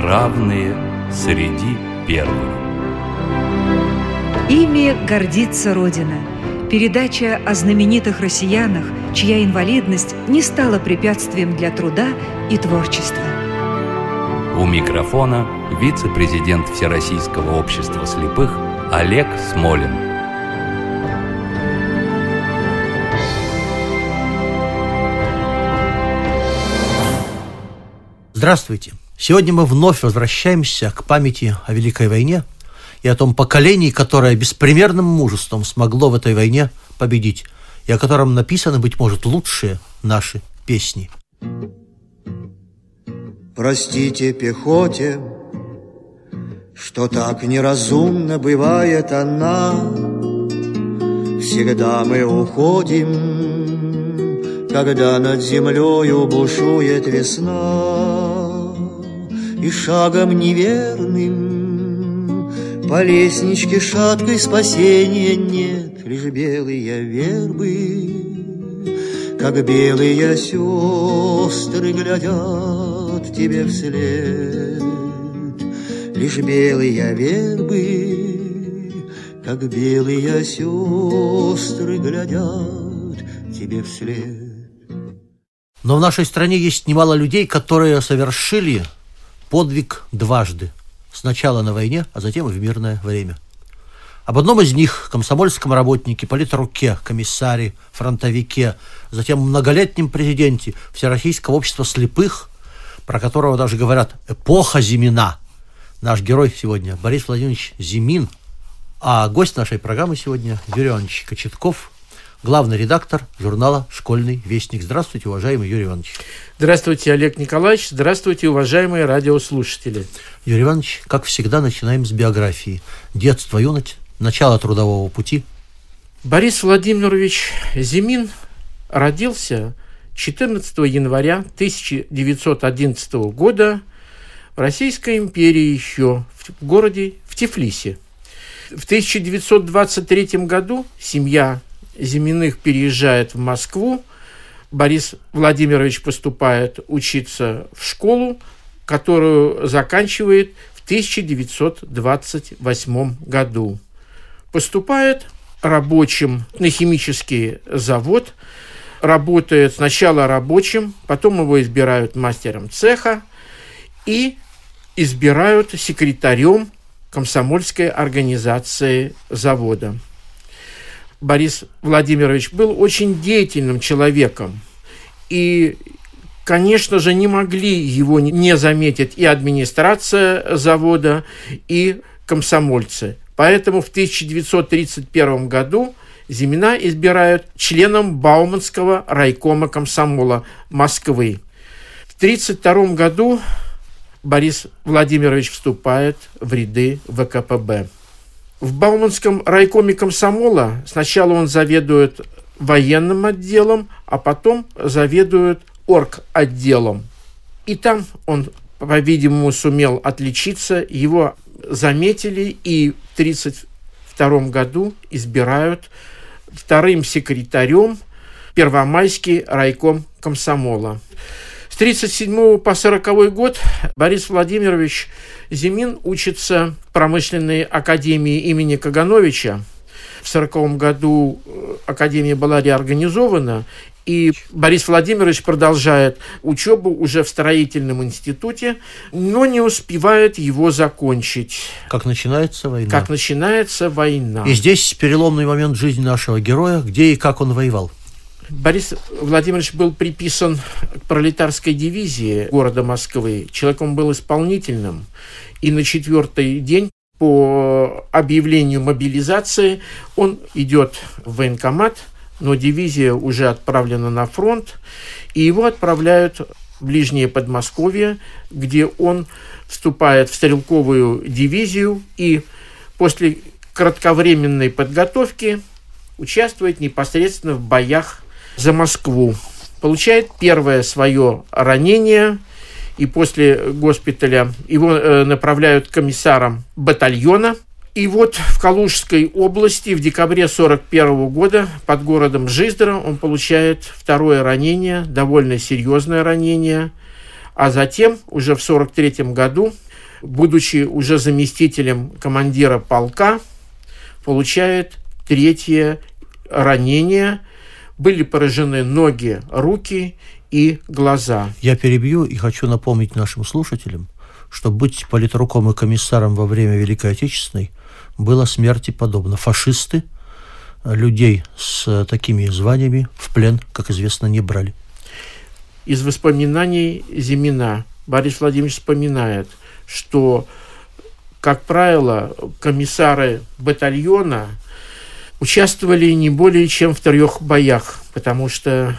равные среди первых. Ими гордится Родина. Передача о знаменитых россиянах, чья инвалидность не стала препятствием для труда и творчества. У микрофона вице-президент Всероссийского общества слепых Олег Смолин. Здравствуйте! Сегодня мы вновь возвращаемся к памяти о Великой войне и о том поколении, которое беспримерным мужеством смогло в этой войне победить, и о котором написаны, быть может, лучшие наши песни. Простите пехоте, что так неразумно бывает она. Всегда мы уходим, когда над землею бушует весна и шагом неверным По лестничке шаткой спасения нет Лишь белые вербы, как белые сестры Глядят тебе вслед. Лишь белые вербы, как белые сестры Глядят тебе вслед. Но в нашей стране есть немало людей, которые совершили подвиг дважды. Сначала на войне, а затем и в мирное время. Об одном из них, комсомольском работнике, политруке, комиссаре, фронтовике, затем многолетнем президенте Всероссийского общества слепых, про которого даже говорят «эпоха Зимина». Наш герой сегодня Борис Владимирович Зимин, а гость нашей программы сегодня Юрий Иванович Кочетков – главный редактор журнала «Школьный вестник». Здравствуйте, уважаемый Юрий Иванович. Здравствуйте, Олег Николаевич. Здравствуйте, уважаемые радиослушатели. Юрий Иванович, как всегда, начинаем с биографии. Детство, юность, начало трудового пути. Борис Владимирович Зимин родился 14 января 1911 года в Российской империи еще в городе в Тифлисе. В 1923 году семья Зиминых переезжает в Москву, Борис Владимирович поступает учиться в школу, которую заканчивает в 1928 году. Поступает рабочим на химический завод, работает сначала рабочим, потом его избирают мастером цеха и избирают секретарем комсомольской организации завода. Борис Владимирович был очень деятельным человеком. И, конечно же, не могли его не заметить и администрация завода, и комсомольцы. Поэтому в 1931 году Зимина избирают членом Бауманского райкома комсомола Москвы. В 1932 году Борис Владимирович вступает в ряды ВКПБ. В Бауманском райкоме комсомола сначала он заведует военным отделом, а потом заведует орг-отделом. И там он, по-видимому, сумел отличиться. Его заметили и в 1932 году избирают вторым секретарем Первомайский райком комсомола. 1937 по 40 год Борис Владимирович Зимин учится в промышленной академии имени Кагановича. В 1940 году э, академия была реорганизована, и Борис Владимирович продолжает учебу уже в строительном институте, но не успевает его закончить. Как начинается война. Как начинается война. И здесь переломный момент жизни нашего героя, где и как он воевал. Борис Владимирович был приписан к пролетарской дивизии города Москвы. Человеком был исполнительным. И на четвертый день по объявлению мобилизации он идет в военкомат, но дивизия уже отправлена на фронт, и его отправляют в ближнее Подмосковье, где он вступает в стрелковую дивизию и после кратковременной подготовки участвует непосредственно в боях за Москву. Получает первое свое ранение, и после госпиталя его э, направляют комиссаром батальона. И вот в Калужской области в декабре 1941 года под городом Жиздра он получает второе ранение, довольно серьезное ранение. А затем, уже в 1943 году, будучи уже заместителем командира полка, получает третье ранение. Были поражены ноги, руки и глаза. Я перебью и хочу напомнить нашим слушателям, что быть политруком и комиссаром во время Великой Отечественной было смерти подобно. Фашисты людей с такими званиями в плен, как известно, не брали. Из воспоминаний Зимина Борис Владимирович вспоминает, что, как правило, комиссары батальона участвовали не более чем в трех боях, потому что,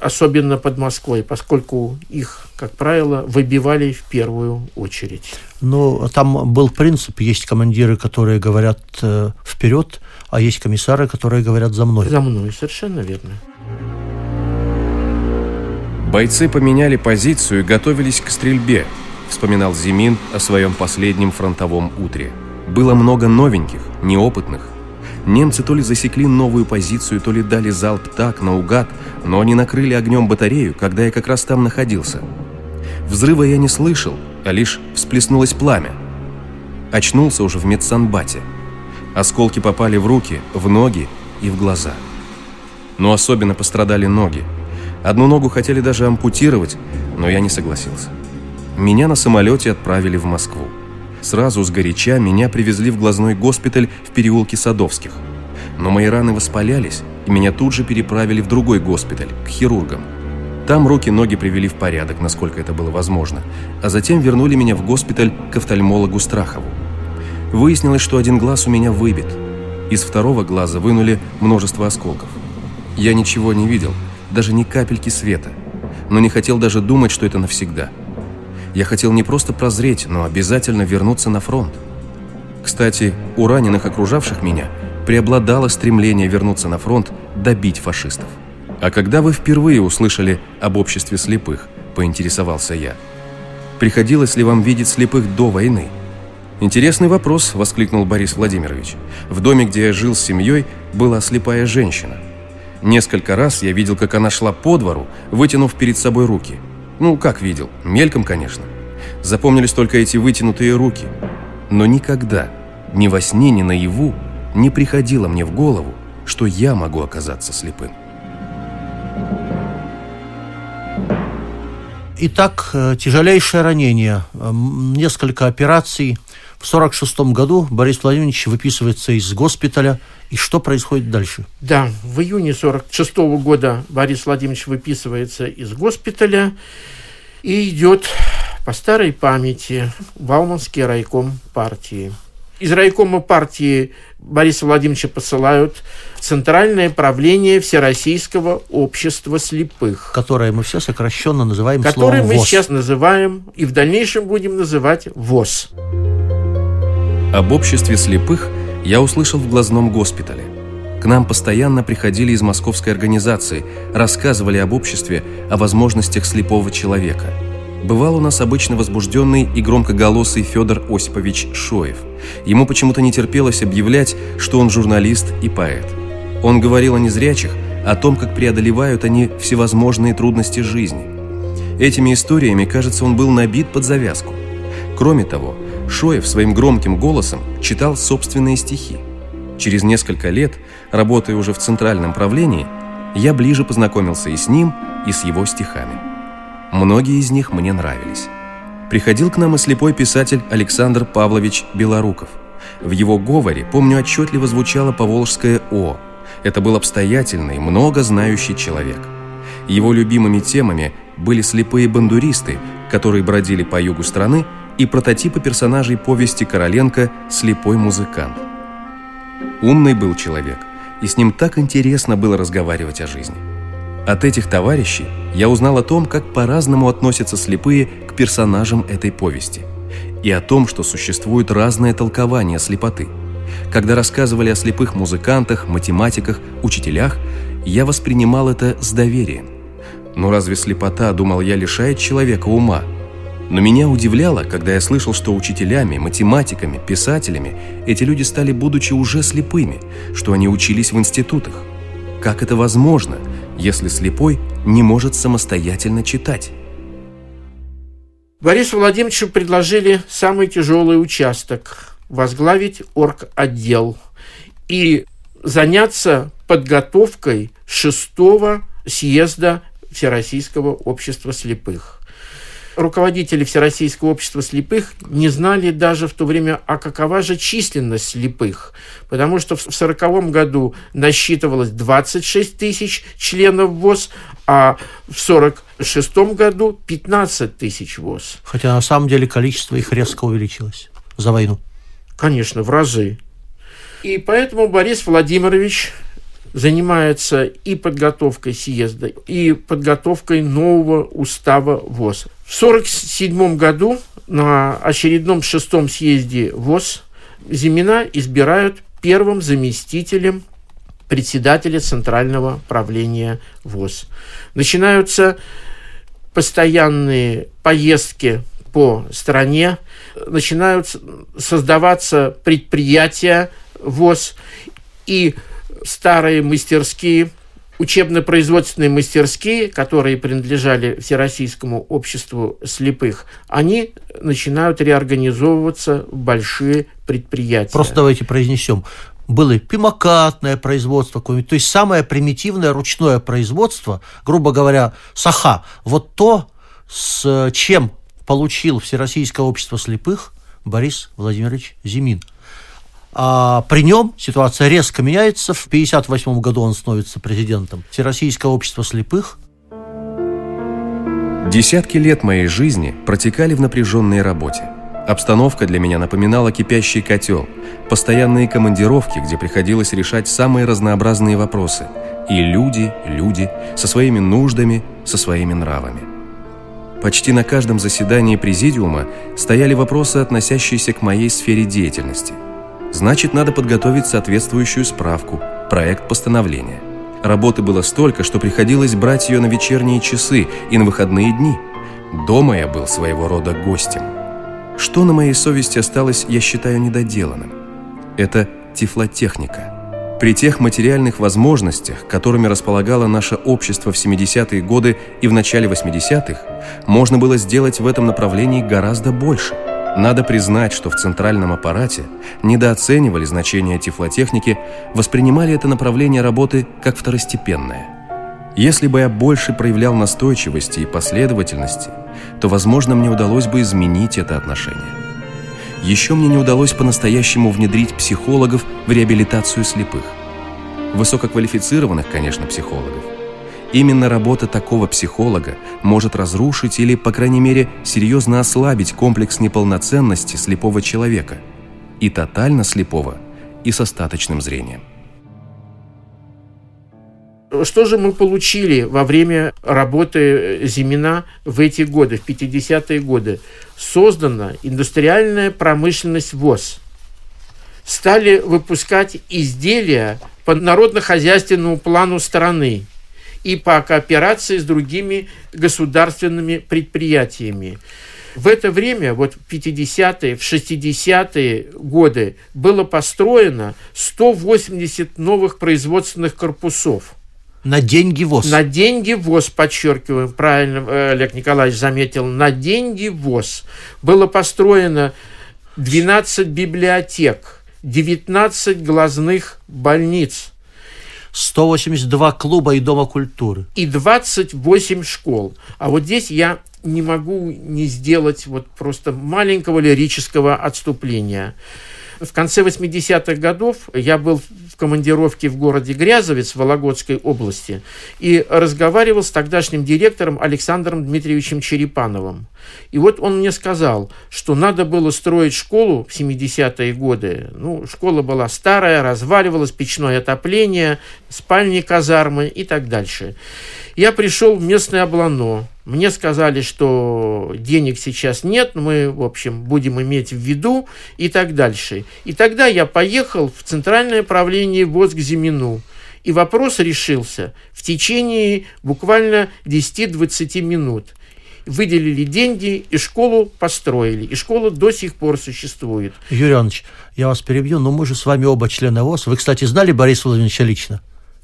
особенно под Москвой, поскольку их, как правило, выбивали в первую очередь. Ну, там был принцип, есть командиры, которые говорят э, вперед, а есть комиссары, которые говорят за мной. За мной, совершенно верно. Бойцы поменяли позицию и готовились к стрельбе, вспоминал Зимин о своем последнем фронтовом утре. Было много новеньких, неопытных, Немцы то ли засекли новую позицию, то ли дали залп так, наугад, но они накрыли огнем батарею, когда я как раз там находился. Взрыва я не слышал, а лишь всплеснулось пламя. Очнулся уже в медсанбате. Осколки попали в руки, в ноги и в глаза. Но особенно пострадали ноги. Одну ногу хотели даже ампутировать, но я не согласился. Меня на самолете отправили в Москву. Сразу с горяча меня привезли в глазной госпиталь в переулке Садовских. Но мои раны воспалялись, и меня тут же переправили в другой госпиталь, к хирургам. Там руки-ноги привели в порядок, насколько это было возможно, а затем вернули меня в госпиталь к офтальмологу Страхову. Выяснилось, что один глаз у меня выбит. Из второго глаза вынули множество осколков. Я ничего не видел, даже ни капельки света, но не хотел даже думать, что это навсегда – я хотел не просто прозреть, но обязательно вернуться на фронт. Кстати, у раненых, окружавших меня, преобладало стремление вернуться на фронт, добить фашистов. «А когда вы впервые услышали об обществе слепых?» – поинтересовался я. «Приходилось ли вам видеть слепых до войны?» «Интересный вопрос», – воскликнул Борис Владимирович. «В доме, где я жил с семьей, была слепая женщина. Несколько раз я видел, как она шла по двору, вытянув перед собой руки – ну, как видел? Мельком, конечно. Запомнились только эти вытянутые руки. Но никогда, ни во сне, ни наяву, не приходило мне в голову, что я могу оказаться слепым. Итак, э, тяжелейшее ранение, несколько операций. В 1946 году Борис Владимирович выписывается из госпиталя. И что происходит дальше? Да, в июне 1946 года Борис Владимирович выписывается из госпиталя и идет по старой памяти в Бауманский райком партии. Из райкома партии Бориса Владимировича посылают Центральное правление Всероссийского общества слепых. Которое мы все сокращенно называем Которое словом мы ВОЗ. сейчас называем и в дальнейшем будем называть ВОЗ. Об обществе слепых я услышал в глазном госпитале. К нам постоянно приходили из московской организации, рассказывали об обществе, о возможностях слепого человека. Бывал у нас обычно возбужденный и громкоголосый Федор Осипович Шоев. Ему почему-то не терпелось объявлять, что он журналист и поэт. Он говорил о незрячих, о том, как преодолевают они всевозможные трудности жизни. Этими историями, кажется, он был набит под завязку. Кроме того, Шоев своим громким голосом читал собственные стихи. Через несколько лет, работая уже в центральном правлении, я ближе познакомился и с ним, и с его стихами. Многие из них мне нравились. Приходил к нам и слепой писатель Александр Павлович Белоруков. В его говоре, помню, отчетливо звучало поволжское «о». Это был обстоятельный, много знающий человек. Его любимыми темами были слепые бандуристы, которые бродили по югу страны и прототипы персонажей повести Короленко «Слепой музыкант». Умный был человек, и с ним так интересно было разговаривать о жизни. От этих товарищей я узнал о том, как по-разному относятся слепые к персонажам этой повести, и о том, что существует разное толкование слепоты. Когда рассказывали о слепых музыкантах, математиках, учителях, я воспринимал это с доверием. Но разве слепота, думал я, лишает человека ума – но меня удивляло, когда я слышал, что учителями, математиками, писателями эти люди стали, будучи уже слепыми, что они учились в институтах. Как это возможно, если слепой не может самостоятельно читать? Борису Владимировичу предложили самый тяжелый участок – возглавить орг-отдел и заняться подготовкой шестого съезда Всероссийского общества слепых руководители Всероссийского общества слепых не знали даже в то время, а какова же численность слепых. Потому что в 1940 году насчитывалось 26 тысяч членов ВОЗ, а в 1946 году 15 тысяч ВОЗ. Хотя на самом деле количество их резко увеличилось за войну. Конечно, в разы. И поэтому Борис Владимирович занимается и подготовкой съезда, и подготовкой нового устава ВОЗ. В 1947 году на очередном шестом съезде ВОЗ Зимина избирают первым заместителем председателя Центрального правления ВОЗ. Начинаются постоянные поездки по стране, начинают создаваться предприятия ВОЗ, и старые мастерские, учебно-производственные мастерские, которые принадлежали Всероссийскому обществу слепых, они начинают реорганизовываться в большие предприятия. Просто давайте произнесем. Было пимокатное производство, то есть самое примитивное ручное производство, грубо говоря, саха. Вот то, с чем получил Всероссийское общество слепых Борис Владимирович Зимин – а при нем ситуация резко меняется. В 1958 году он становится президентом Всероссийского общества слепых. Десятки лет моей жизни протекали в напряженной работе. Обстановка для меня напоминала кипящий котел, постоянные командировки, где приходилось решать самые разнообразные вопросы. И люди, люди, со своими нуждами, со своими нравами. Почти на каждом заседании президиума стояли вопросы, относящиеся к моей сфере деятельности – Значит, надо подготовить соответствующую справку, проект постановления. Работы было столько, что приходилось брать ее на вечерние часы и на выходные дни. Дома я был своего рода гостем. Что на моей совести осталось, я считаю недоделанным. Это тифлотехника. При тех материальных возможностях, которыми располагало наше общество в 70-е годы и в начале 80-х, можно было сделать в этом направлении гораздо больше – надо признать, что в центральном аппарате недооценивали значение тифлотехники, воспринимали это направление работы как второстепенное. Если бы я больше проявлял настойчивости и последовательности, то, возможно, мне удалось бы изменить это отношение. Еще мне не удалось по-настоящему внедрить психологов в реабилитацию слепых. Высококвалифицированных, конечно, психологов – Именно работа такого психолога может разрушить или, по крайней мере, серьезно ослабить комплекс неполноценности слепого человека, и тотально слепого, и с остаточным зрением. Что же мы получили во время работы Зимина в эти годы, в 50-е годы? Создана индустриальная промышленность ВОЗ. Стали выпускать изделия по народно-хозяйственному плану страны – и по кооперации с другими государственными предприятиями. В это время, вот в 50-е, в 60-е годы, было построено 180 новых производственных корпусов. На деньги ВОЗ. На деньги ВОЗ, подчеркиваем, правильно э, Олег Николаевич заметил, на деньги ВОЗ. Было построено 12 библиотек, 19 глазных больниц, 182 клуба и дома культуры. И 28 школ. А вот здесь я не могу не сделать вот просто маленького лирического отступления. В конце 80-х годов я был в командировке в городе Грязовец Вологодской области и разговаривал с тогдашним директором Александром Дмитриевичем Черепановым. И вот он мне сказал, что надо было строить школу в 70-е годы. Ну, школа была старая, разваливалась, печное отопление, спальни казармы и так дальше. Я пришел в местное облано. Мне сказали, что денег сейчас нет, мы, в общем, будем иметь в виду и так дальше. И тогда я поехал в Центральное правление ВОЗ к Зимину. И вопрос решился в течение буквально 10-20 минут выделили деньги и школу построили. И школа до сих пор существует. Юрий Иванович, я вас перебью, но мы же с вами оба члены ВОЗ. Вы, кстати, знали Бориса Владимировича лично?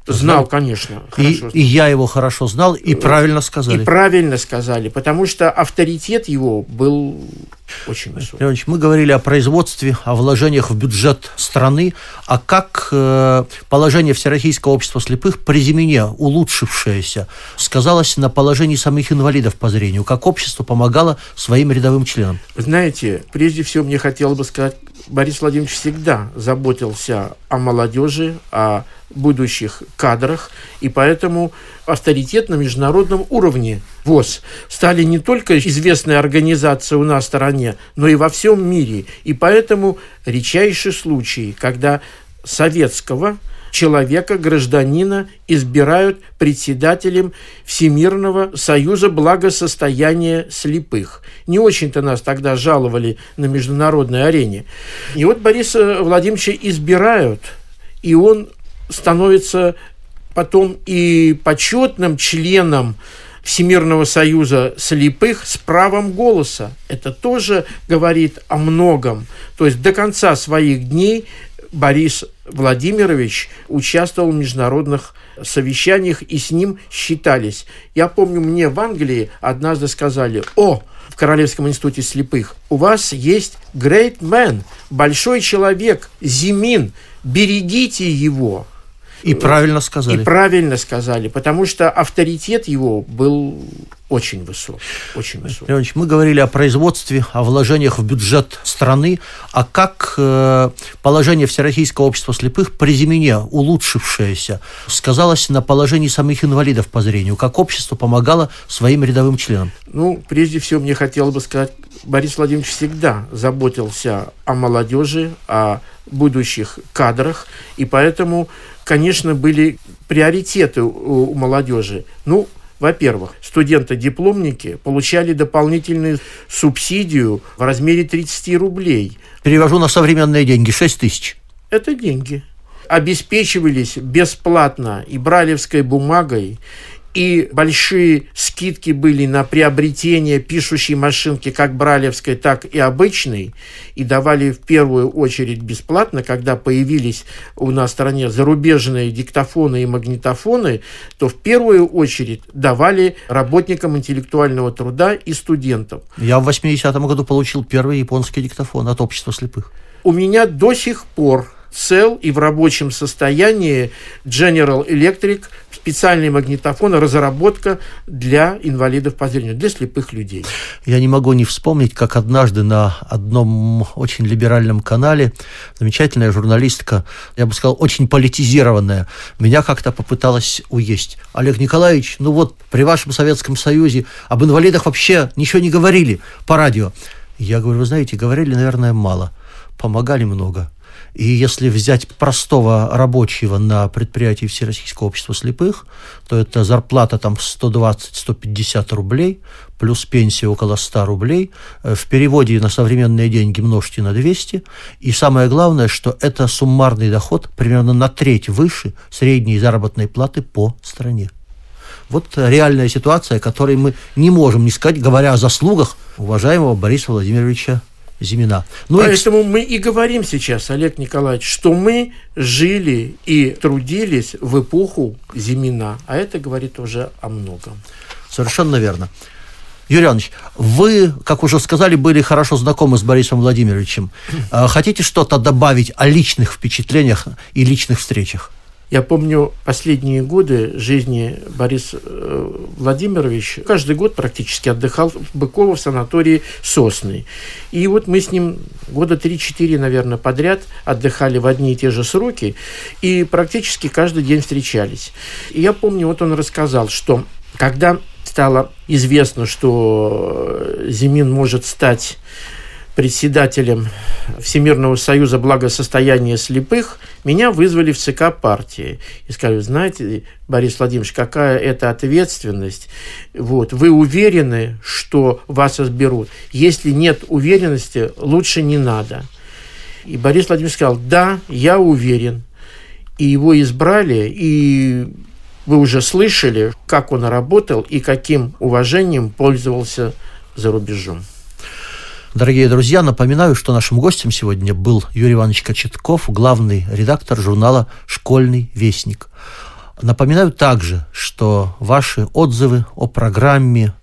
Знал, конечно. И, и я его хорошо знал, и правильно сказали. И правильно сказали, потому что авторитет его был очень высокий. Леонидович, мы говорили о производстве, о вложениях в бюджет страны, а как э, положение Всероссийского общества слепых при Зимине, улучшившееся, сказалось на положении самих инвалидов по зрению, как общество помогало своим рядовым членам? Знаете, прежде всего мне хотелось бы сказать, Борис Владимирович всегда заботился о молодежи, о будущих кадрах, и поэтому авторитет на международном уровне ВОЗ стали не только известные организации у нас в стороне, но и во всем мире. И поэтому редчайший случай, когда советского человека, гражданина избирают председателем Всемирного союза благосостояния слепых. Не очень-то нас тогда жаловали на международной арене. И вот Бориса Владимировича избирают, и он становится потом и почетным членом Всемирного союза слепых с правом голоса. Это тоже говорит о многом. То есть до конца своих дней Борис Владимирович участвовал в международных совещаниях и с ним считались. Я помню, мне в Англии однажды сказали, о, в Королевском институте слепых, у вас есть great man, большой человек, Зимин, берегите его. И правильно сказали. И правильно сказали, потому что авторитет его был очень высок. Очень высок. Леонидович, мы говорили о производстве, о вложениях в бюджет страны, а как э, положение Всероссийского общества слепых при Зимине, улучшившееся, сказалось на положении самих инвалидов по зрению, как общество помогало своим рядовым членам? Ну, прежде всего, мне хотелось бы сказать, Борис Владимирович всегда заботился о молодежи, о будущих кадрах, и поэтому конечно, были приоритеты у, молодежи. Ну, во-первых, студенты-дипломники получали дополнительную субсидию в размере 30 рублей. Перевожу на современные деньги, 6 тысяч. Это деньги. Обеспечивались бесплатно и бралевской бумагой, и большие скидки были на приобретение пишущей машинки как бралевской, так и обычной, и давали в первую очередь бесплатно, когда появились у нас в стране зарубежные диктофоны и магнитофоны, то в первую очередь давали работникам интеллектуального труда и студентам. Я в 80-м году получил первый японский диктофон от общества слепых. У меня до сих пор цел и в рабочем состоянии General Electric специальный магнитофон, разработка для инвалидов по зрению, для слепых людей. Я не могу не вспомнить, как однажды на одном очень либеральном канале замечательная журналистка, я бы сказал, очень политизированная, меня как-то попыталась уесть. Олег Николаевич, ну вот при вашем Советском Союзе об инвалидах вообще ничего не говорили по радио. Я говорю, вы знаете, говорили, наверное, мало. Помогали много. И если взять простого рабочего на предприятии Всероссийского общества слепых, то это зарплата там 120-150 рублей, плюс пенсия около 100 рублей. Э, в переводе на современные деньги множьте на 200. И самое главное, что это суммарный доход примерно на треть выше средней заработной платы по стране. Вот реальная ситуация, которой мы не можем не сказать, говоря о заслугах уважаемого Бориса Владимировича Зимина. Ну, Поэтому и... мы и говорим сейчас, Олег Николаевич, что мы жили и трудились в эпоху Зимина, а это говорит уже о многом. Совершенно верно. Юрий Иванович, вы, как уже сказали, были хорошо знакомы с Борисом Владимировичем. А хотите что-то добавить о личных впечатлениях и личных встречах? Я помню последние годы жизни Бориса э, Владимирович каждый год практически отдыхал в Быково в санатории Сосны. И вот мы с ним года 3-4, наверное, подряд отдыхали в одни и те же сроки и практически каждый день встречались. И я помню, вот он рассказал, что когда стало известно, что Зимин может стать председателем Всемирного союза благосостояния слепых, меня вызвали в ЦК партии. И сказали, знаете, Борис Владимирович, какая это ответственность. Вот, вы уверены, что вас изберут? Если нет уверенности, лучше не надо. И Борис Владимирович сказал, да, я уверен. И его избрали, и вы уже слышали, как он работал и каким уважением пользовался за рубежом. Дорогие друзья, напоминаю, что нашим гостем сегодня был Юрий Иванович Кочетков, главный редактор журнала «Школьный вестник». Напоминаю также, что ваши отзывы о программе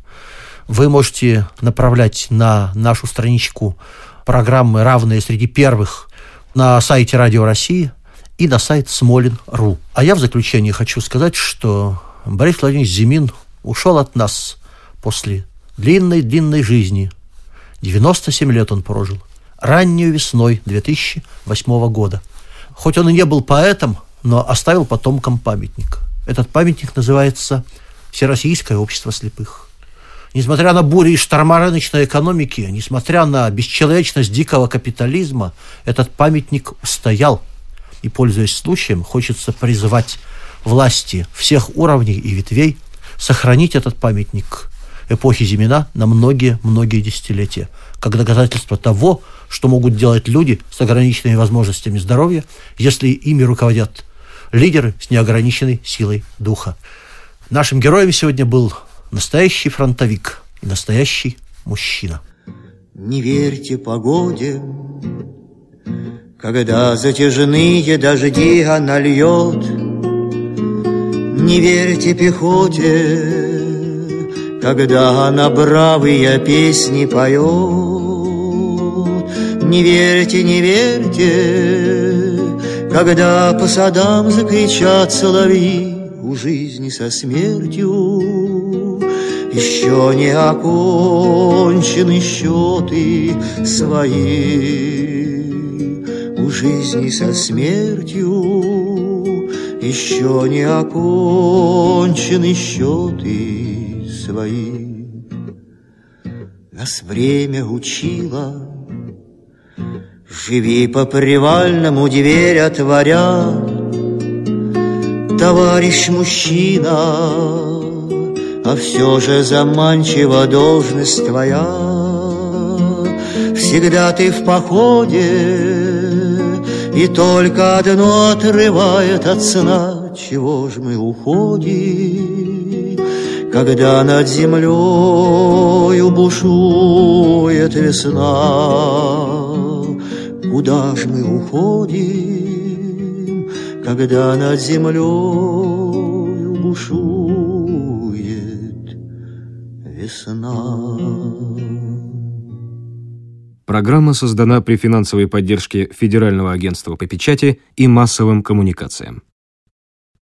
вы можете направлять на нашу страничку программы «Равные среди первых» на сайте Радио России и на сайт Смолин.ру. А я в заключение хочу сказать, что Борис Владимирович Зимин ушел от нас после длинной-длинной жизни. 97 лет он прожил. Раннюю весной 2008 года. Хоть он и не был поэтом, но оставил потомкам памятник. Этот памятник называется Всероссийское общество слепых. Несмотря на бури и шторма рыночной экономики, несмотря на бесчеловечность дикого капитализма, этот памятник устоял. И, пользуясь случаем, хочется призывать власти всех уровней и ветвей сохранить этот памятник эпохи Зимина на многие-многие десятилетия, как доказательство того, что могут делать люди с ограниченными возможностями здоровья, если ими руководят лидеры с неограниченной силой духа. Нашим героем сегодня был настоящий фронтовик и настоящий мужчина. Не верьте погоде, когда затяжные дожди она льет. Не верьте пехоте, когда она бравые песни поет. Не верьте, не верьте, когда по садам закричат соловьи у жизни со смертью. Еще не окончены счеты свои у жизни со смертью. Еще не окончены счеты свои. Нас время учило Живи по привальному дверь отворя, Товарищ мужчина, а все же заманчива должность твоя. Всегда ты в походе, и только одно отрывает от сна, Чего ж мы уходим, когда над землею бушует весна. Куда ж мы уходим, когда над землей бушует весна? Программа создана при финансовой поддержке Федерального агентства по печати и массовым коммуникациям.